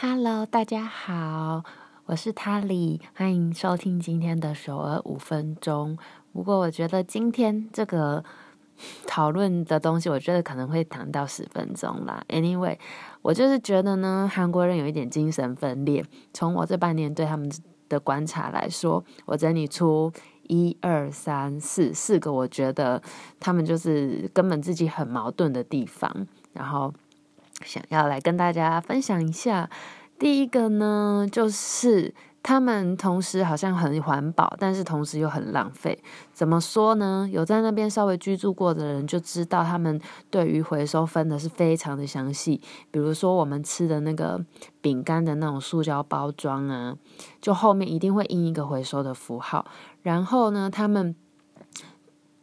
Hello，大家好，我是 Tally，欢迎收听今天的首尔五分钟。不过我觉得今天这个 讨论的东西，我觉得可能会谈到十分钟啦。Anyway，我就是觉得呢，韩国人有一点精神分裂。从我这半年对他们的观察来说，我整理出一二三四四个，我觉得他们就是根本自己很矛盾的地方，然后想要来跟大家分享一下。第一个呢，就是。他们同时好像很环保，但是同时又很浪费。怎么说呢？有在那边稍微居住过的人就知道，他们对于回收分的是非常的详细。比如说我们吃的那个饼干的那种塑胶包装啊，就后面一定会印一个回收的符号。然后呢，他们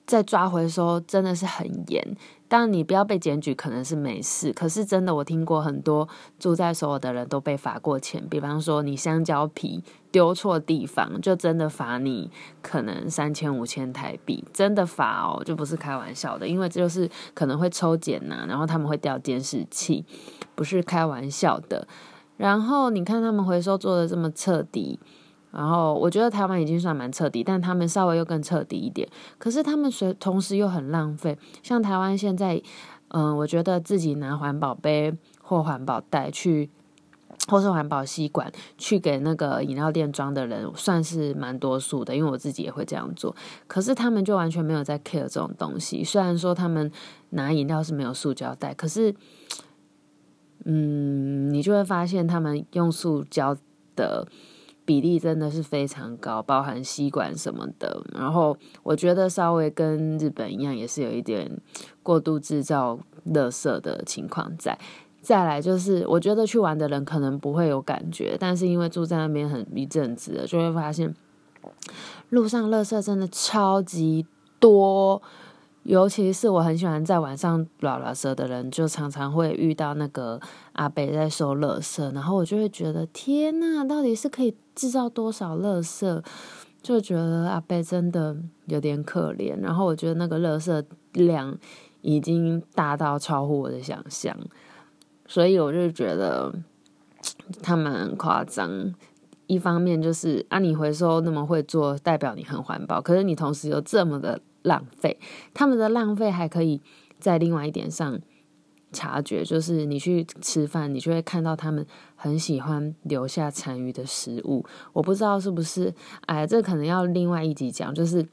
在抓回收真的是很严。但，你不要被检举，可能是没事。可是真的，我听过很多住在所有的人都被罚过钱。比方说，你香蕉皮丢错地方，就真的罚你可能三千五千台币，真的罚哦，就不是开玩笑的。因为这就是可能会抽检呐，然后他们会调监视器，不是开玩笑的。然后你看他们回收做的这么彻底。然后我觉得台湾已经算蛮彻底，但他们稍微又更彻底一点。可是他们随同时又很浪费，像台湾现在，嗯、我觉得自己拿环保杯或环保袋去，或是环保吸管去给那个饮料店装的人，算是蛮多数的，因为我自己也会这样做。可是他们就完全没有在 care 这种东西。虽然说他们拿饮料是没有塑胶袋，可是，嗯，你就会发现他们用塑胶的。比例真的是非常高，包含吸管什么的。然后我觉得稍微跟日本一样，也是有一点过度制造垃圾的情况在。再来就是，我觉得去玩的人可能不会有感觉，但是因为住在那边很一阵子，就会发现路上垃圾真的超级多。尤其是我很喜欢在晚上拉拉车的人，就常常会遇到那个阿北在收垃圾，然后我就会觉得天呐，到底是可以制造多少垃圾？就觉得阿北真的有点可怜。然后我觉得那个垃圾量已经大到超乎我的想象，所以我就觉得 他们很夸张。一方面就是啊，你回收那么会做，代表你很环保，可是你同时又这么的。浪费，他们的浪费还可以在另外一点上察觉，就是你去吃饭，你就会看到他们很喜欢留下残余的食物。我不知道是不是，哎，这可能要另外一集讲，就是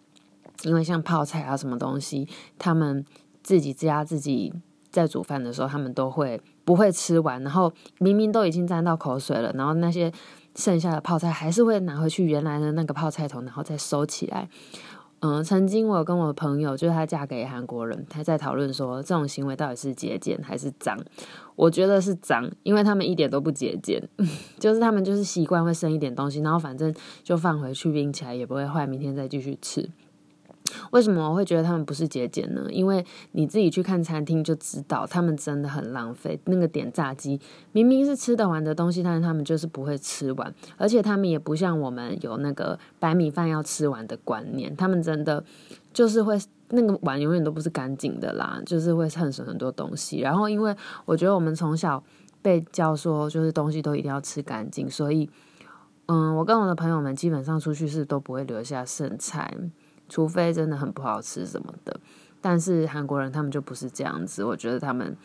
因为像泡菜啊什么东西，他们自己家自己在煮饭的时候，他们都会不会吃完，然后明明都已经沾到口水了，然后那些剩下的泡菜还是会拿回去原来的那个泡菜桶，然后再收起来。嗯，曾经我有跟我朋友，就是她嫁给韩国人，她在讨论说，这种行为到底是节俭还是脏？我觉得是脏，因为他们一点都不节俭，就是他们就是习惯会剩一点东西，然后反正就放回去冰起来也不会坏，明天再继续吃。为什么我会觉得他们不是节俭呢？因为你自己去看餐厅就知道，他们真的很浪费。那个点炸鸡明明是吃得完的东西，但是他们就是不会吃完，而且他们也不像我们有那个白米饭要吃完的观念，他们真的就是会那个碗永远都不是干净的啦，就是会剩很多东西。然后因为我觉得我们从小被教说，就是东西都一定要吃干净，所以嗯，我跟我的朋友们基本上出去是都不会留下剩菜。除非真的很不好吃什么的，但是韩国人他们就不是这样子。我觉得他们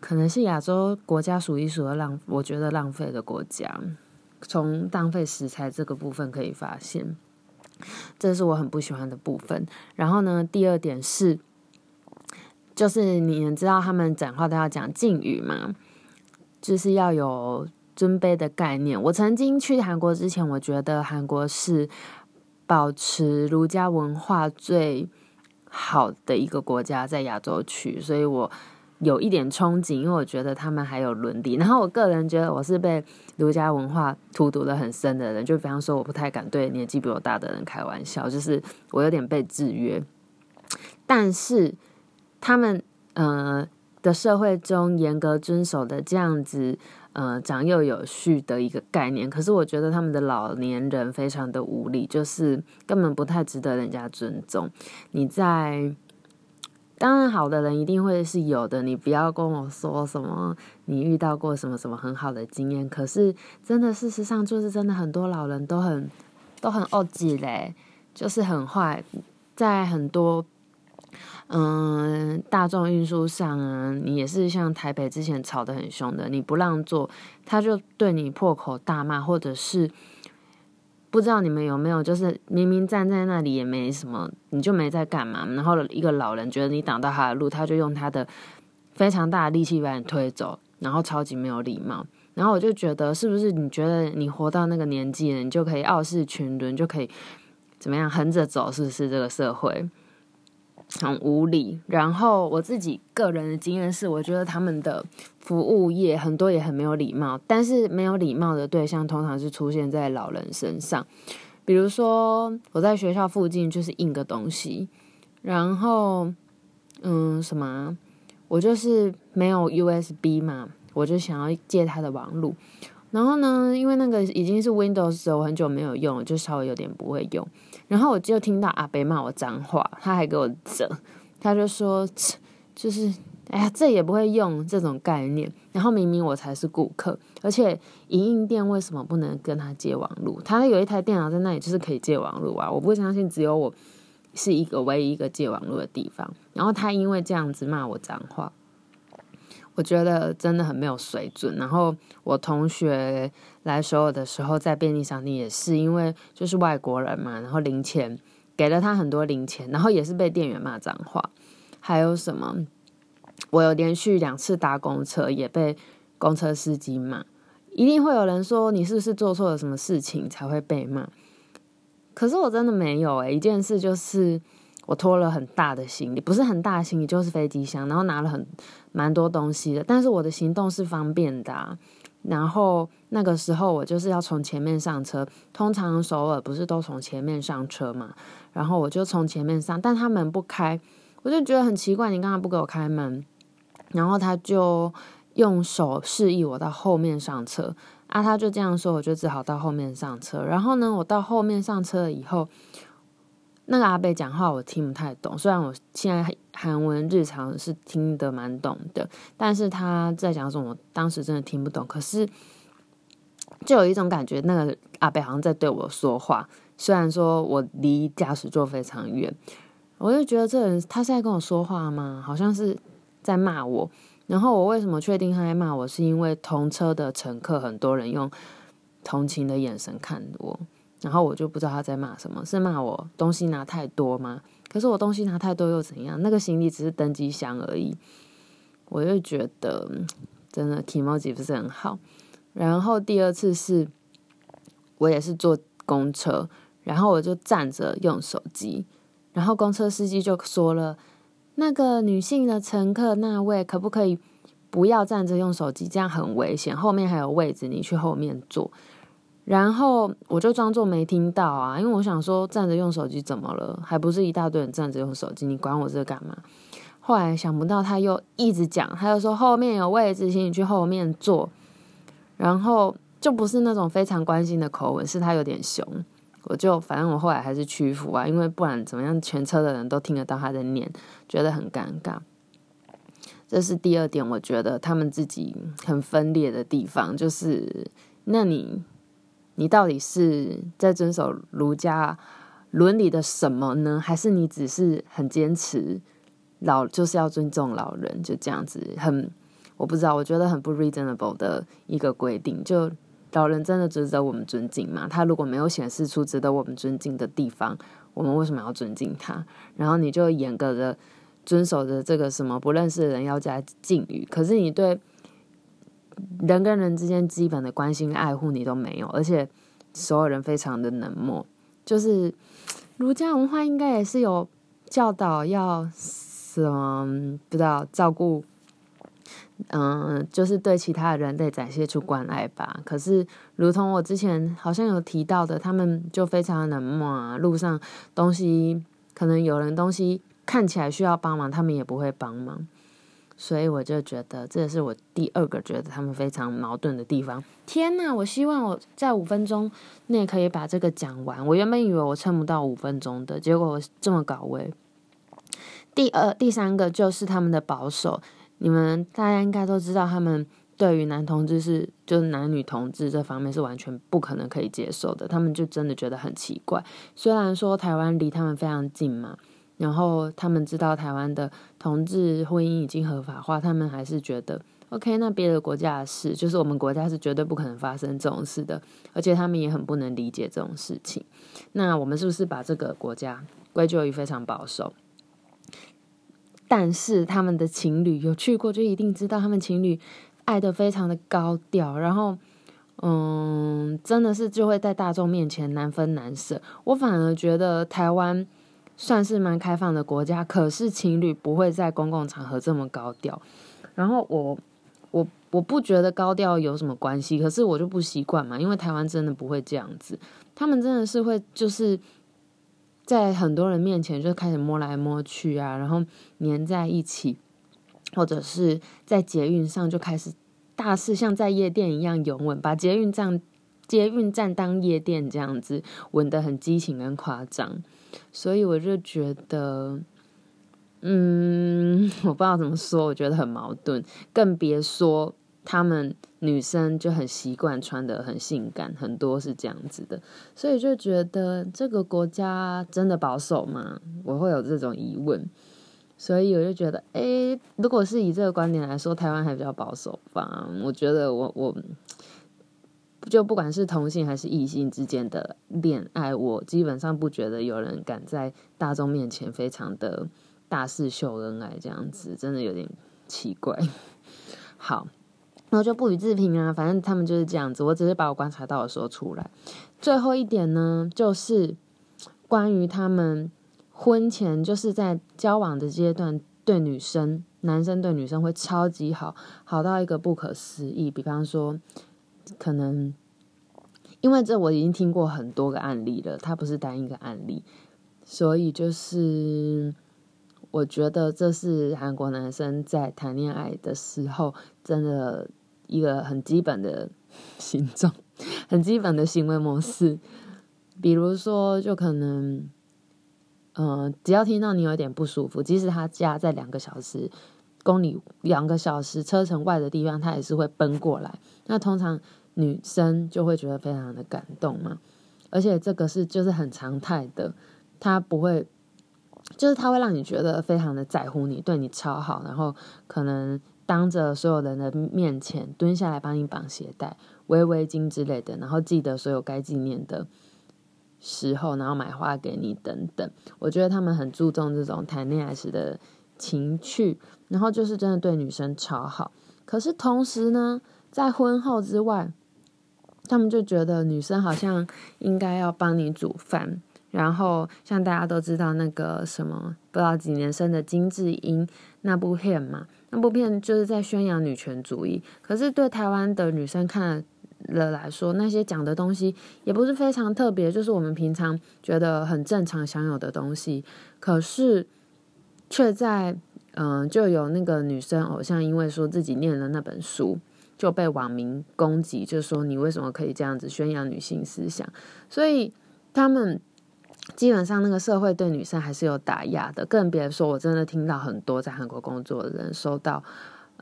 可能是亚洲国家数一数二浪，我觉得浪费的国家。从浪费食材这个部分可以发现，这是我很不喜欢的部分。然后呢，第二点是，就是你们知道他们讲话都要讲敬语吗？就是要有尊卑的概念。我曾经去韩国之前，我觉得韩国是。保持儒家文化最好的一个国家在亚洲区，所以我有一点憧憬，因为我觉得他们还有伦理。然后我个人觉得我是被儒家文化荼毒得很深的人，就比方说我不太敢对年纪比我大的人开玩笑，就是我有点被制约。但是他们呃的社会中严格遵守的这样子。呃，长幼有序的一个概念，可是我觉得他们的老年人非常的无理，就是根本不太值得人家尊重。你在当然，好的人一定会是有的。你不要跟我说什么你遇到过什么什么很好的经验。可是，真的事实上就是真的很多老人都很都很恶质嘞，就是很坏，在很多嗯大众运输上啊，你也是像台北之前吵得很凶的，你不让座，他就对你破口大骂，或者是。不知道你们有没有，就是明明站在那里也没什么，你就没在干嘛。然后一个老人觉得你挡到他的路，他就用他的非常大的力气把你推走，然后超级没有礼貌。然后我就觉得，是不是你觉得你活到那个年纪了，你就可以傲视群伦，就可以怎么样横着走？是不是这个社会？很无理，然后我自己个人的经验是，我觉得他们的服务业很多也很没有礼貌，但是没有礼貌的对象通常是出现在老人身上，比如说我在学校附近就是印个东西，然后嗯什么，我就是没有 USB 嘛，我就想要借他的网路，然后呢，因为那个已经是 Windows，我很久没有用，就稍微有点不会用。然后我就听到阿伯骂我脏话，他还给我整，他就说，就是哎呀，这也不会用这种概念。然后明明我才是顾客，而且营运店为什么不能跟他借网路？他有一台电脑在那里，就是可以借网路啊！我不相信只有我是一个唯一一个借网路的地方。然后他因为这样子骂我脏话。我觉得真的很没有水准。然后我同学来首尔的时候，在便利商店也是，因为就是外国人嘛，然后零钱给了他很多零钱，然后也是被店员骂脏话。还有什么？我有连续两次搭公车，也被公车司机骂。一定会有人说，你是不是做错了什么事情才会被骂？可是我真的没有诶、一件事就是。我拖了很大的行李，不是很大行李，就是飞机箱，然后拿了很蛮多东西的。但是我的行动是方便的啊。然后那个时候我就是要从前面上车，通常首尔不是都从前面上车嘛？然后我就从前面上，但他门不开，我就觉得很奇怪，你干嘛不给我开门？然后他就用手示意我到后面上车啊，他就这样说，我就只好到后面上车。然后呢，我到后面上车了以后。那个阿伯讲话我听不太懂，虽然我现在韩文日常是听得蛮懂的，但是他在讲什么，我当时真的听不懂。可是就有一种感觉，那个阿伯好像在对我说话，虽然说我离驾驶座非常远，我就觉得这人他是在跟我说话吗？好像是在骂我。然后我为什么确定他在骂我？是因为同车的乘客很多人用同情的眼神看我。然后我就不知道他在骂什么，是骂我东西拿太多吗？可是我东西拿太多又怎样？那个行李只是登机箱而已。我就觉得真的 kimoji 不是很好。然后第二次是，我也是坐公车，然后我就站着用手机，然后公车司机就说了：“那个女性的乘客那位可不可以不要站着用手机？这样很危险，后面还有位置，你去后面坐。”然后我就装作没听到啊，因为我想说站着用手机怎么了？还不是一大堆人站着用手机，你管我这干嘛？后来想不到他又一直讲，他又说后面有位置，请你去后面坐。然后就不是那种非常关心的口吻，是他有点凶。我就反正我后来还是屈服啊，因为不然怎么样，全车的人都听得到他在念，觉得很尴尬。这是第二点，我觉得他们自己很分裂的地方，就是那你。你到底是在遵守儒家伦理的什么呢？还是你只是很坚持老就是要尊重老人，就这样子很我不知道，我觉得很不 reasonable 的一个规定。就老人真的值得我们尊敬吗？他如果没有显示出值得我们尊敬的地方，我们为什么要尊敬他？然后你就严格的遵守着这个什么不认识的人要加敬语，可是你对。人跟人之间基本的关心爱护你都没有，而且所有人非常的冷漠。就是儒家文化应该也是有教导要什么，不知道照顾，嗯，就是对其他人类展现出关爱吧。可是，如同我之前好像有提到的，他们就非常冷漠啊。路上东西可能有人东西看起来需要帮忙，他们也不会帮忙。所以我就觉得，这是我第二个觉得他们非常矛盾的地方。天呐，我希望我在五分钟内可以把这个讲完。我原本以为我撑不到五分钟的，结果我这么搞，我第二、第三个就是他们的保守。你们大家应该都知道，他们对于男同志是就是男女同志这方面是完全不可能可以接受的。他们就真的觉得很奇怪。虽然说台湾离他们非常近嘛，然后他们知道台湾的同志婚姻已经合法化，他们还是觉得 OK。那别的国家的事，就是我们国家是绝对不可能发生这种事的，而且他们也很不能理解这种事情。那我们是不是把这个国家归咎于非常保守？但是他们的情侣有去过，就一定知道他们情侣爱得非常的高调，然后，嗯，真的是就会在大众面前难分难舍。我反而觉得台湾算是蛮开放的国家，可是情侣不会在公共场合这么高调。然后我我我不觉得高调有什么关系，可是我就不习惯嘛，因为台湾真的不会这样子，他们真的是会就是。在很多人面前就开始摸来摸去啊，然后黏在一起，或者是在捷运上就开始大肆像在夜店一样拥吻，把捷运站捷运站当夜店这样子吻得很激情跟夸张，所以我就觉得，嗯，我不知道怎么说，我觉得很矛盾，更别说。他们女生就很习惯穿得很性感，很多是这样子的，所以就觉得这个国家真的保守吗？我会有这种疑问，所以我就觉得，诶，如果是以这个观点来说，台湾还比较保守吧？我觉得我我就不管是同性还是异性之间的恋爱，我基本上不觉得有人敢在大众面前非常的大肆秀恩爱，这样子真的有点奇怪。好。然后就不予置评啊，反正他们就是这样子。我只是把我观察到的说出来。最后一点呢，就是关于他们婚前就是在交往的阶段，对女生、男生对女生会超级好，好到一个不可思议。比方说，可能因为这我已经听过很多个案例了，它不是单一个案例，所以就是我觉得这是韩国男生在谈恋爱的时候真的。一个很基本的形状，很基本的行为模式，比如说，就可能，嗯、只要听到你有点不舒服，即使他家在两个小时公里、两个小时车程外的地方，他也是会奔过来。那通常女生就会觉得非常的感动嘛，而且这个是就是很常态的，他不会，就是他会让你觉得非常的在乎你，对你超好，然后可能。当着所有人的面前蹲下来帮你绑鞋带、围围巾之类的，然后记得所有该纪念的时候，然后买花给你等等。我觉得他们很注重这种谈恋爱时的情趣，然后就是真的对女生超好。可是同时呢，在婚后之外，他们就觉得女生好像应该要帮你煮饭，然后像大家都知道那个什么不知道几年生的金智英那部片嘛。那部片就是在宣扬女权主义，可是对台湾的女生看了来说，那些讲的东西也不是非常特别，就是我们平常觉得很正常享有的东西，可是却在嗯、就有那个女生偶像因为说自己念了那本书，就被网民攻击，就说你为什么可以这样子宣扬女性思想？所以他们。基本上那个社会对女生还是有打压的，更别说我真的听到很多在韩国工作的人收到，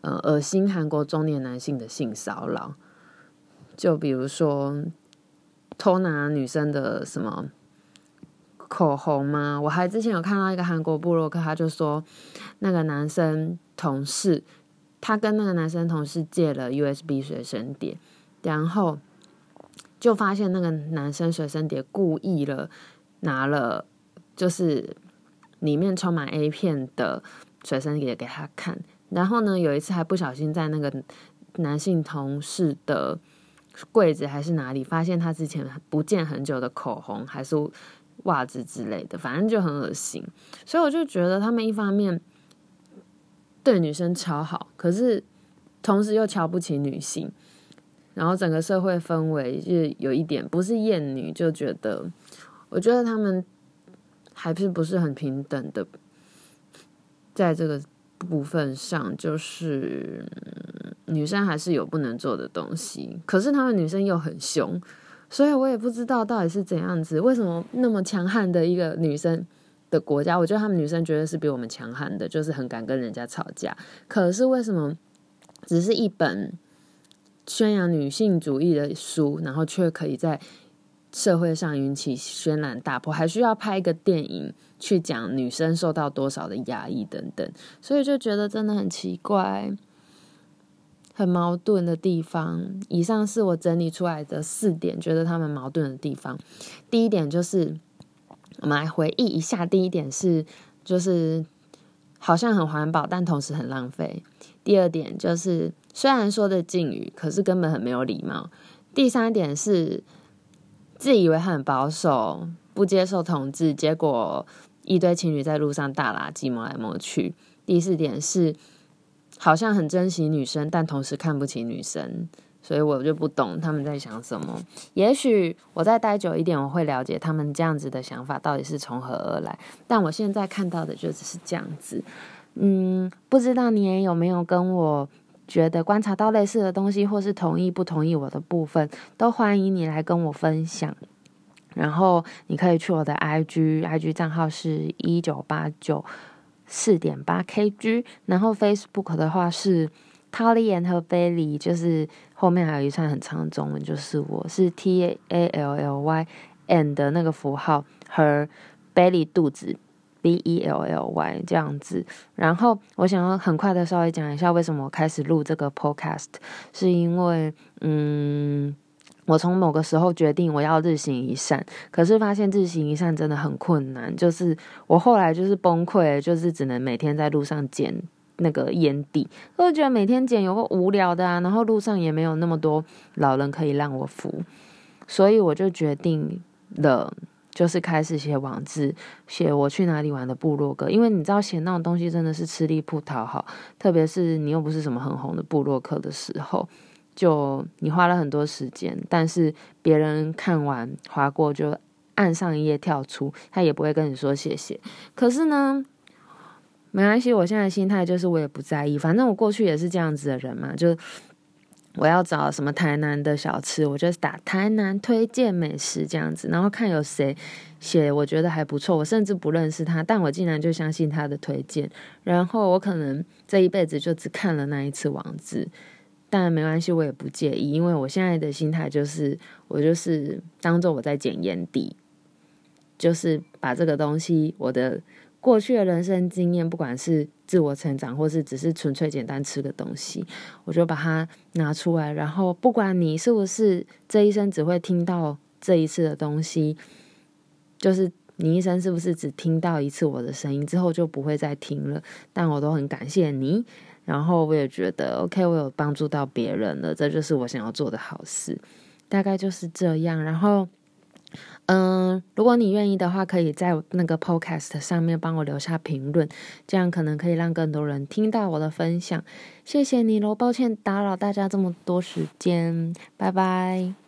呃，恶心韩国中年男性的性骚扰，就比如说偷拿女生的什么口红吗？我还之前有看到一个韩国部落客，他就说那个男生同事，他跟那个男生同事借了 USB 随身碟，然后就发现那个男生随身碟故意了。拿了就是里面充满 A 片的随身碟给他看，然后呢，有一次还不小心在那个男性同事的柜子还是哪里发现他之前不见很久的口红还是袜子之类的，反正就很恶心。所以我就觉得他们一方面对女生超好，可是同时又瞧不起女性，然后整个社会氛围就有一点不是厌女，就觉得。我觉得他们还是不是很平等的，在这个部分上，就是女生还是有不能做的东西，可是他们女生又很凶，所以我也不知道到底是怎样子，为什么那么强悍的一个女生的国家，我觉得他们女生绝对是比我们强悍的，就是很敢跟人家吵架。可是为什么只是一本宣扬女性主义的书，然后却可以在社会上引起轩然大波，还需要拍一个电影去讲女生受到多少的压抑等等，所以就觉得真的很奇怪，很矛盾的地方。以上是我整理出来的四点，觉得他们矛盾的地方。第一点就是。我们来回忆一下，第一点是，就是好像很环保，但同时很浪费。第二点就是，虽然说的敬语，可是根本很没有礼貌。第三点是，自以为很保守，不接受同志，结果一堆情侣在路上大垃圾，摸来摸去。第四点是，好像很珍惜女生，但同时看不起女生。所以我就不懂他们在想什么。也许我再待久一点，我会了解他们这样子的想法到底是从何而来。但我现在看到的就只是这样子。嗯，不知道你也有没有跟我觉得观察到类似的东西，或是同意不同意我的部分，都欢迎你来跟我分享。然后你可以去我的 IG，IG 账号是一九八九四点八 KG，然后 Facebook 的话是。Tally and 和 Bailey 就是后面还有一串很长的中文，就是我是 T A L L Y and 的那个符号和 Bailey 肚子 B E L L Y 这样子。然后我想要很快的稍微讲一下为什么我开始录这个 Podcast，是因为嗯，我从某个时候决定我要日行一善，可是发现日行一善真的很困难，就是我后来就是崩溃，就是只能每天在路上捡。那个烟蒂，我觉得每天捡有个无聊的啊，然后路上也没有那么多老人可以让我扶，所以我就决定了，就是开始写网志，写我去哪里玩的部落格。因为你知道写那种东西真的是吃力不讨好，特别是你又不是什么很红的部落客的时候，就你花了很多时间，但是别人看完划过就按上一页跳出，他也不会跟你说谢谢。可是呢，没关系，我现在心态就是我也不在意，反正我过去也是这样子的人嘛。就我要找什么台南的小吃，我就打台南推荐美食这样子，然后看有谁写我觉得还不错，我甚至不认识他，但我竟然就相信他的推荐，然后我可能这一辈子就只看了那一次网址，但没关系，我也不介意，因为我现在的心态就是我就是当做我在捡烟蒂，就是把这个东西我的。过去的人生经验，不管是自我成长，或是只是纯粹简单吃个东西，我就把它拿出来。然后，不管你是不是这一生只会听到这一次的东西，就是你一生是不是只听到一次我的声音之后就不会再听了，但我都很感谢你。然后我也觉得，OK，我有帮助到别人了，这就是我想要做的好事。大概就是这样。然后。嗯，如果你愿意的话，可以在那个 Podcast 上面帮我留下评论，这样可能可以让更多人听到我的分享。谢谢你喽，抱歉打扰大家这么多时间，拜拜。